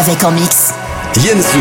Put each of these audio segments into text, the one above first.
Avec en mix. Yensu.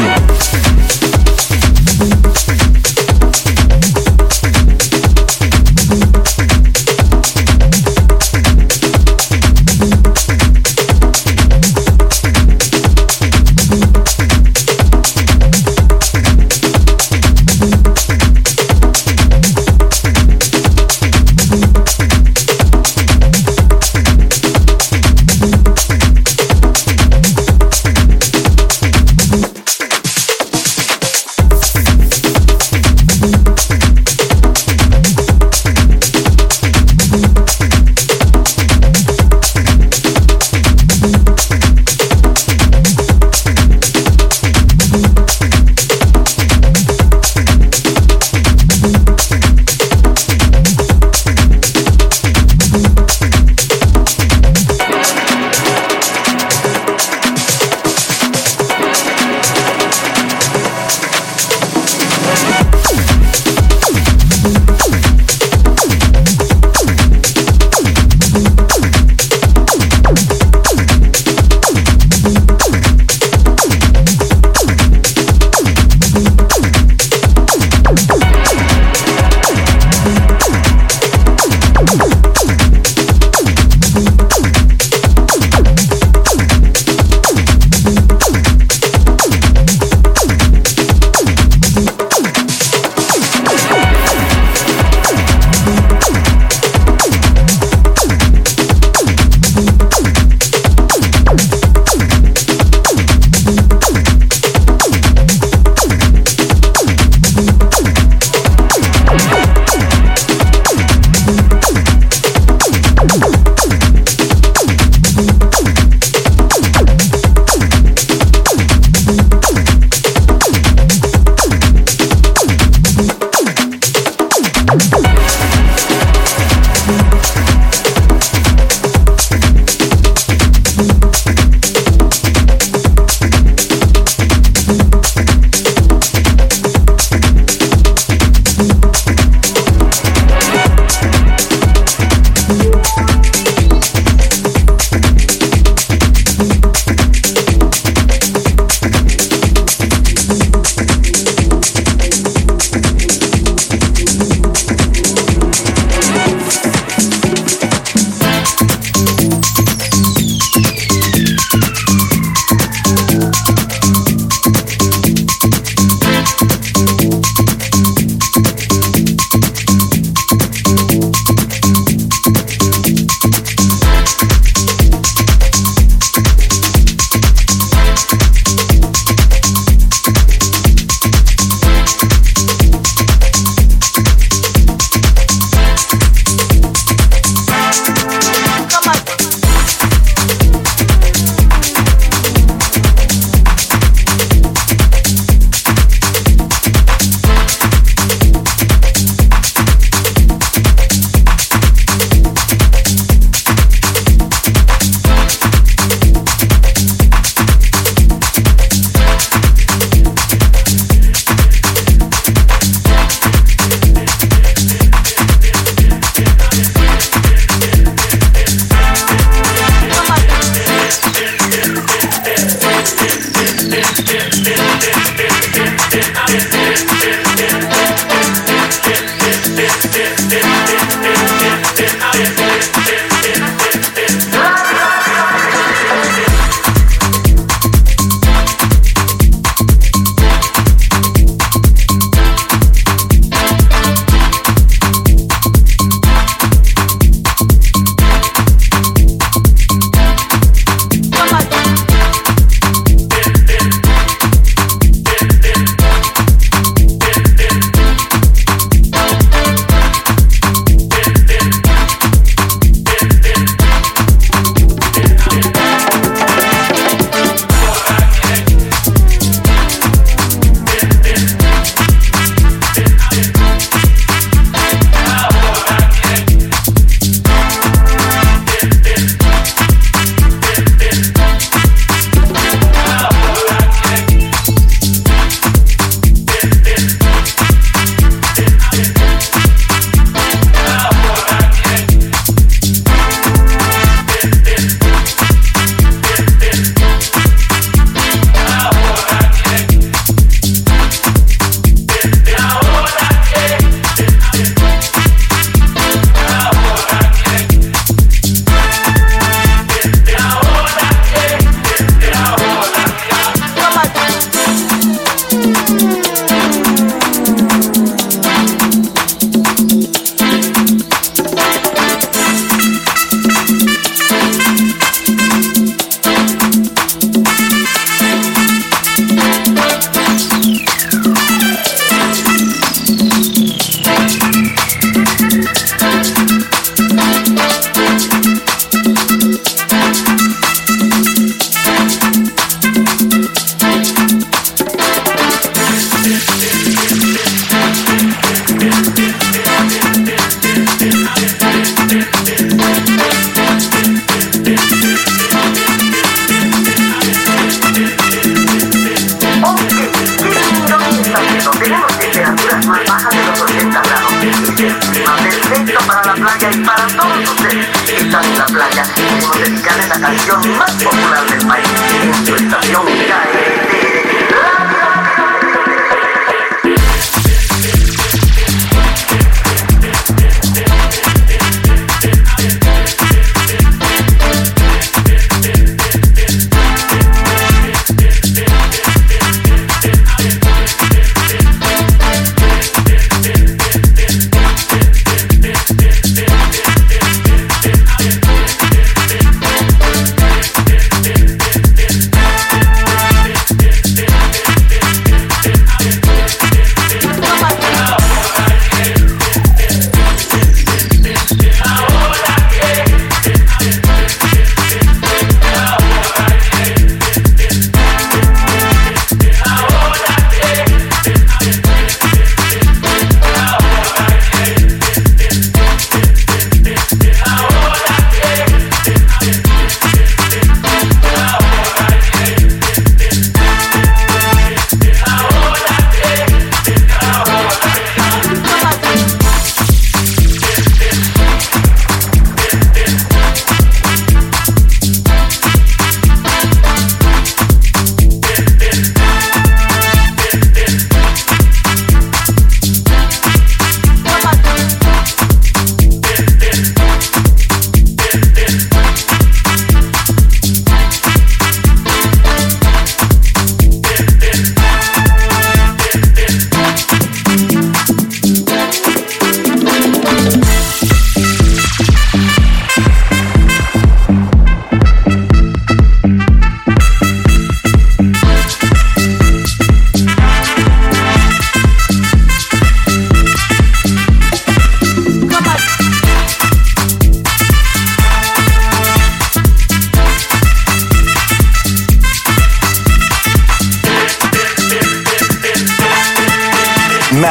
Su estación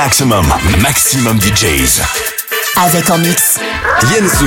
Maximum, maximum DJs. Avec en mix. Yensu.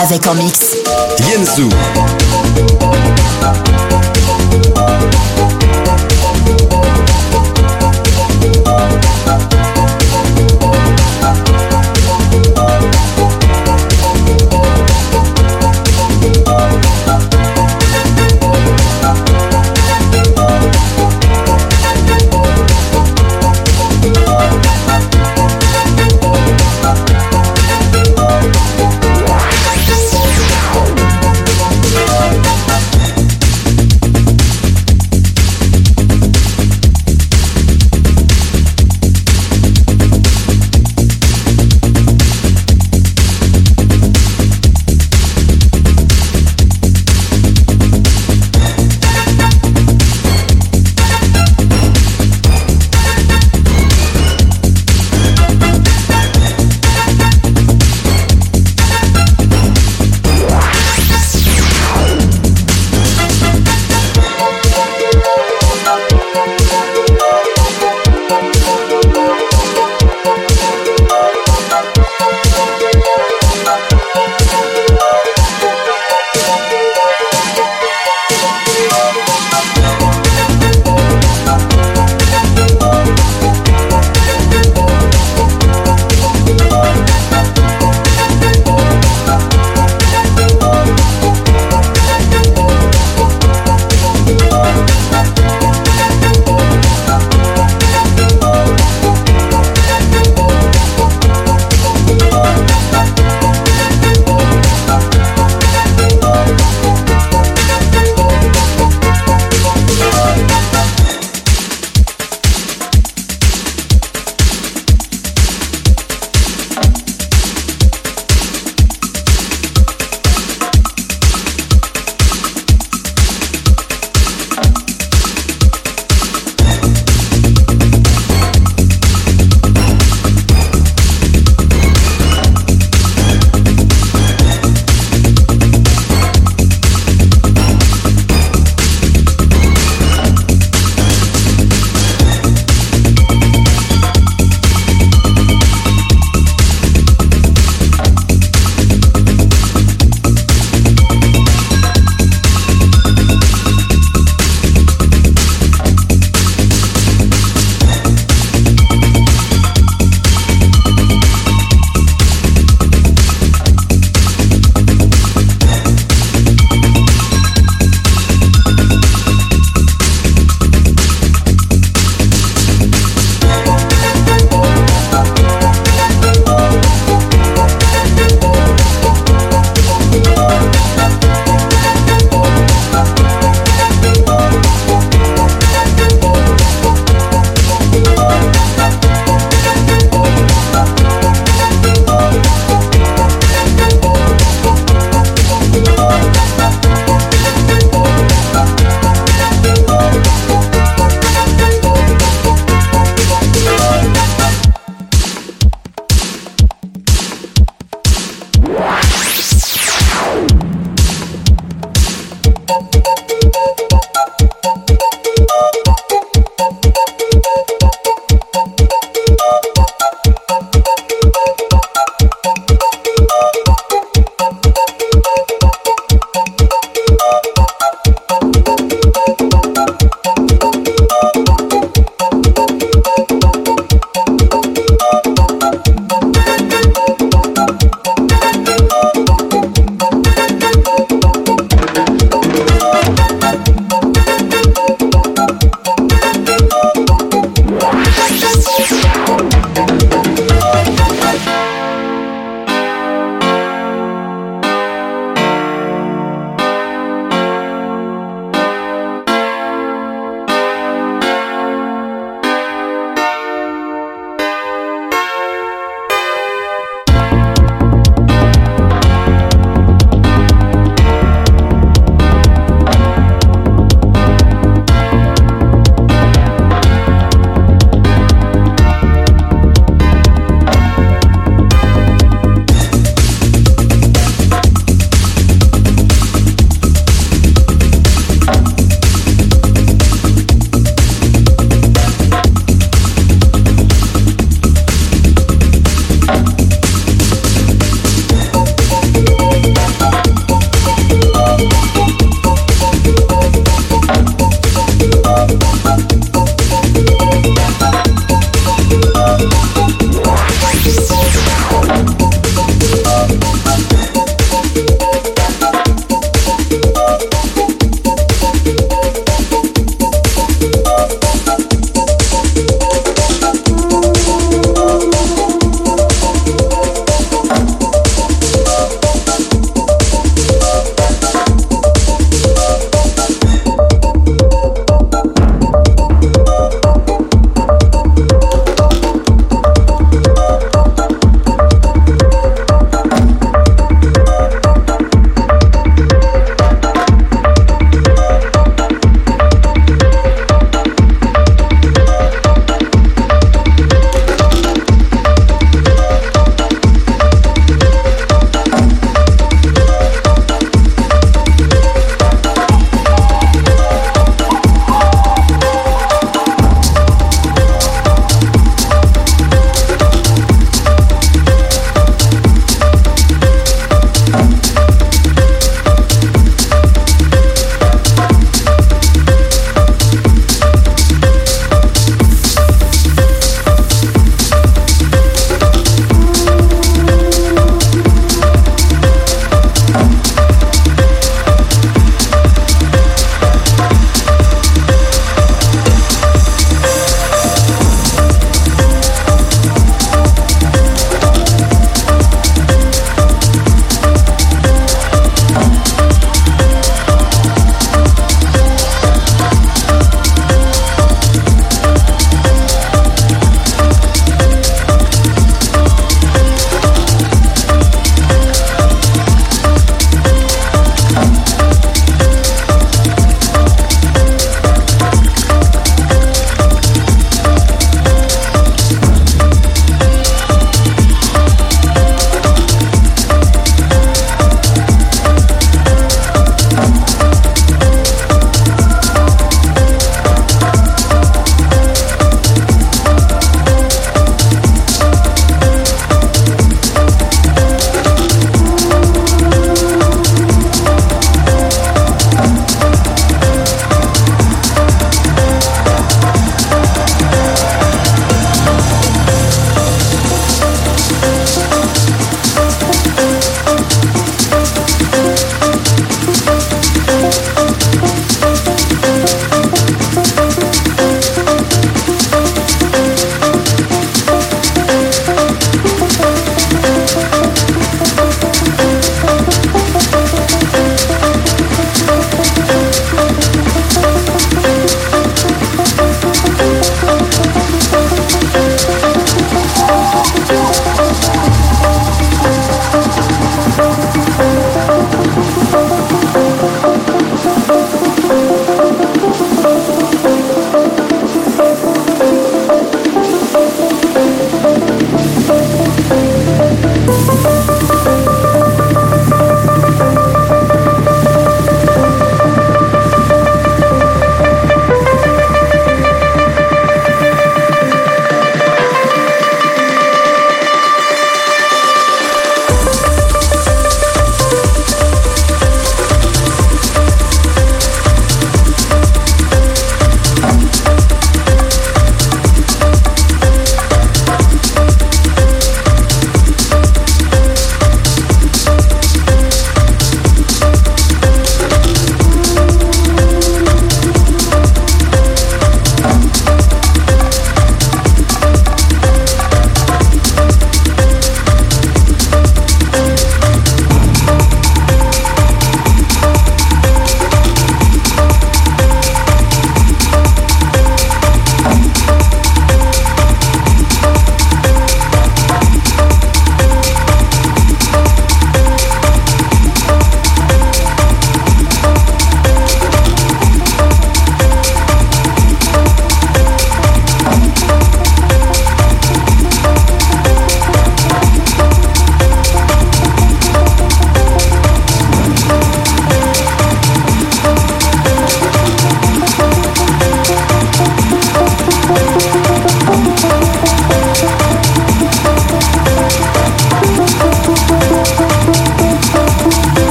Avec en mix. Yenzu.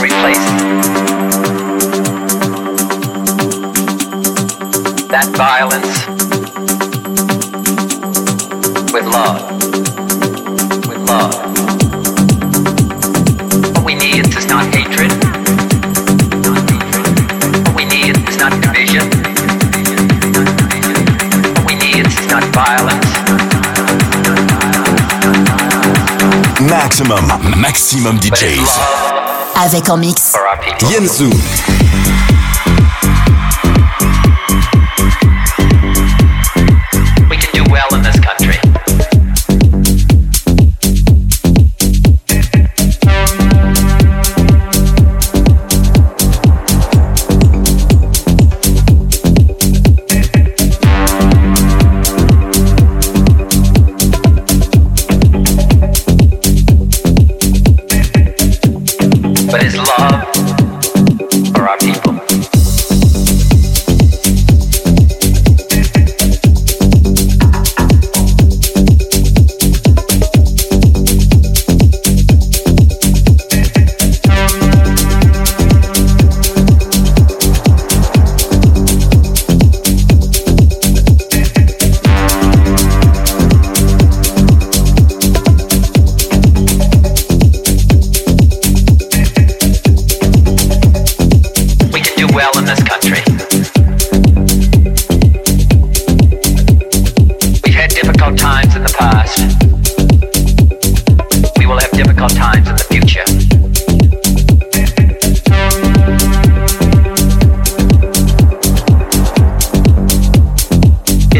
and replaced. That violence with love, with love. What we need is not hatred. What we need is not division. What we need is not violence. Maxximum, Maxximum DJs. avec en mix. Yenzu.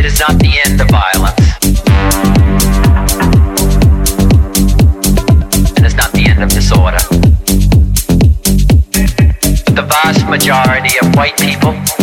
it is not the end of violence. It's not the end of disorder. But the vast majority of white people